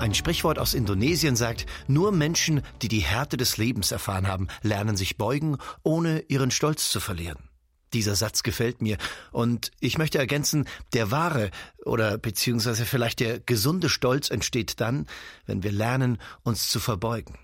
Ein Sprichwort aus Indonesien sagt, nur Menschen, die die Härte des Lebens erfahren haben, lernen sich beugen, ohne ihren Stolz zu verlieren. Dieser Satz gefällt mir und ich möchte ergänzen, der wahre oder beziehungsweise vielleicht der gesunde Stolz entsteht dann, wenn wir lernen, uns zu verbeugen.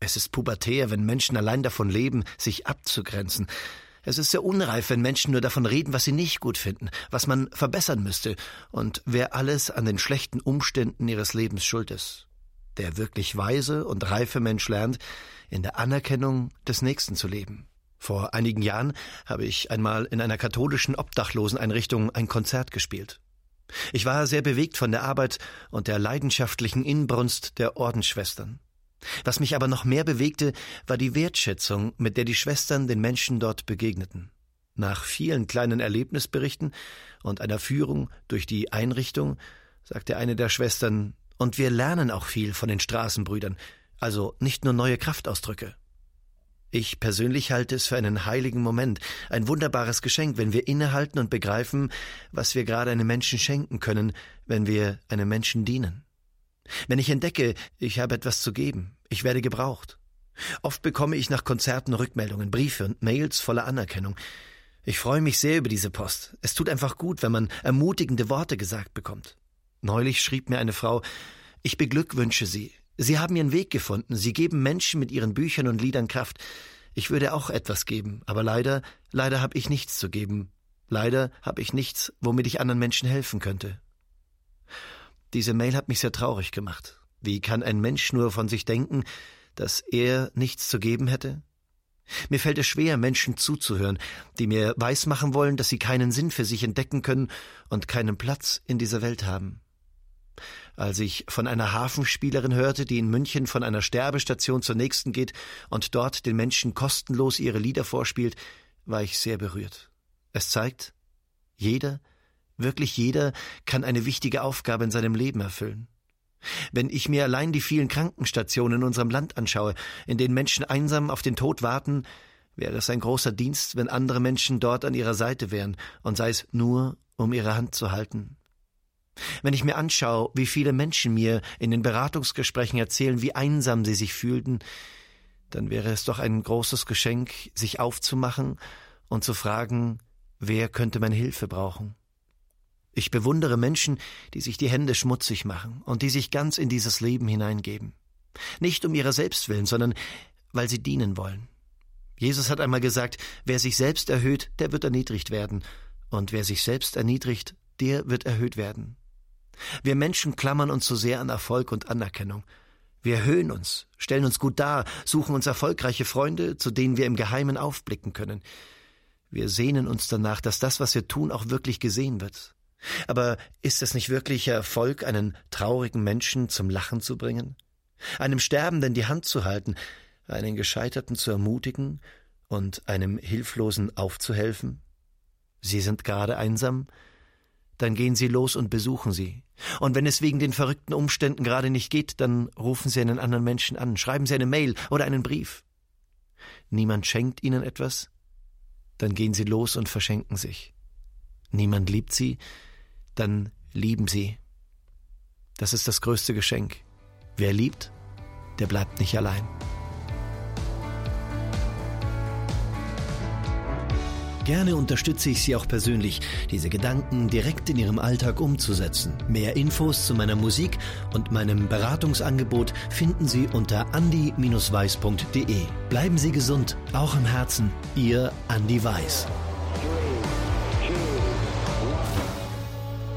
Es ist pubertär, wenn Menschen allein davon leben, sich abzugrenzen. Es ist sehr unreif, wenn Menschen nur davon reden, was sie nicht gut finden, was man verbessern müsste und wer alles an den schlechten Umständen ihres Lebens schuld ist. Der wirklich weise und reife Mensch lernt, in der Anerkennung des Nächsten zu leben. Vor einigen Jahren habe ich einmal in einer katholischen Obdachloseneinrichtung ein Konzert gespielt. Ich war sehr bewegt von der Arbeit und der leidenschaftlichen Inbrunst der Ordensschwestern. Was mich aber noch mehr bewegte, war die Wertschätzung, mit der die Schwestern den Menschen dort begegneten. Nach vielen kleinen Erlebnisberichten und einer Führung durch die Einrichtung sagte eine der Schwestern, und wir lernen auch viel von den Straßenbrüdern, also nicht nur neue Kraftausdrücke. Ich persönlich halte es für einen heiligen Moment, ein wunderbares Geschenk, wenn wir innehalten und begreifen, was wir gerade einem Menschen schenken können, wenn wir einem Menschen dienen. Wenn ich entdecke, ich habe etwas zu geben, ich werde gebraucht. Oft bekomme ich nach Konzerten Rückmeldungen, Briefe und Mails voller Anerkennung. Ich freue mich sehr über diese Post. Es tut einfach gut, wenn man ermutigende Worte gesagt bekommt. Neulich schrieb mir eine Frau, ich beglückwünsche Sie. Sie haben Ihren Weg gefunden. Sie geben Menschen mit Ihren Büchern und Liedern Kraft. Ich würde auch etwas geben, aber leider, leider habe ich nichts zu geben. Leider habe ich nichts, womit ich anderen Menschen helfen könnte. Diese Mail hat mich sehr traurig gemacht. Wie kann ein Mensch nur von sich denken, dass er nichts zu geben hätte? Mir fällt es schwer, Menschen zuzuhören, die mir weismachen wollen, dass sie keinen Sinn für sich entdecken können und keinen Platz in dieser Welt haben. Als ich von einer Hafenspielerin hörte, die in München von einer Sterbestation zur nächsten geht und dort den Menschen kostenlos ihre Lieder vorspielt, war ich sehr berührt. Es zeigt, jeder Wirklich jeder kann eine wichtige Aufgabe in seinem Leben erfüllen. Wenn ich mir allein die vielen Krankenstationen in unserem Land anschaue, in denen Menschen einsam auf den Tod warten, wäre es ein großer Dienst, wenn andere Menschen dort an ihrer Seite wären, und sei es nur, um ihre Hand zu halten. Wenn ich mir anschaue, wie viele Menschen mir in den Beratungsgesprächen erzählen, wie einsam sie sich fühlten, dann wäre es doch ein großes Geschenk, sich aufzumachen und zu fragen, wer könnte meine Hilfe brauchen. Ich bewundere Menschen, die sich die Hände schmutzig machen und die sich ganz in dieses Leben hineingeben. Nicht um ihrer selbst willen, sondern weil sie dienen wollen. Jesus hat einmal gesagt, wer sich selbst erhöht, der wird erniedrigt werden, und wer sich selbst erniedrigt, der wird erhöht werden. Wir Menschen klammern uns so sehr an Erfolg und Anerkennung. Wir erhöhen uns, stellen uns gut dar, suchen uns erfolgreiche Freunde, zu denen wir im Geheimen aufblicken können. Wir sehnen uns danach, dass das, was wir tun, auch wirklich gesehen wird. Aber ist es nicht wirklicher Erfolg, einen traurigen Menschen zum Lachen zu bringen? Einem Sterbenden die Hand zu halten, einen Gescheiterten zu ermutigen und einem Hilflosen aufzuhelfen? Sie sind gerade einsam? Dann gehen Sie los und besuchen Sie. Und wenn es wegen den verrückten Umständen gerade nicht geht, dann rufen Sie einen anderen Menschen an, schreiben Sie eine Mail oder einen Brief. Niemand schenkt Ihnen etwas? Dann gehen Sie los und verschenken sich. Niemand liebt Sie? Dann lieben sie. Das ist das größte Geschenk. Wer liebt, der bleibt nicht allein. Gerne unterstütze ich Sie auch persönlich, diese Gedanken direkt in Ihrem Alltag umzusetzen. Mehr Infos zu meiner Musik und meinem Beratungsangebot finden Sie unter andi-weiß.de. Bleiben Sie gesund, auch im Herzen. Ihr Andi Weiß.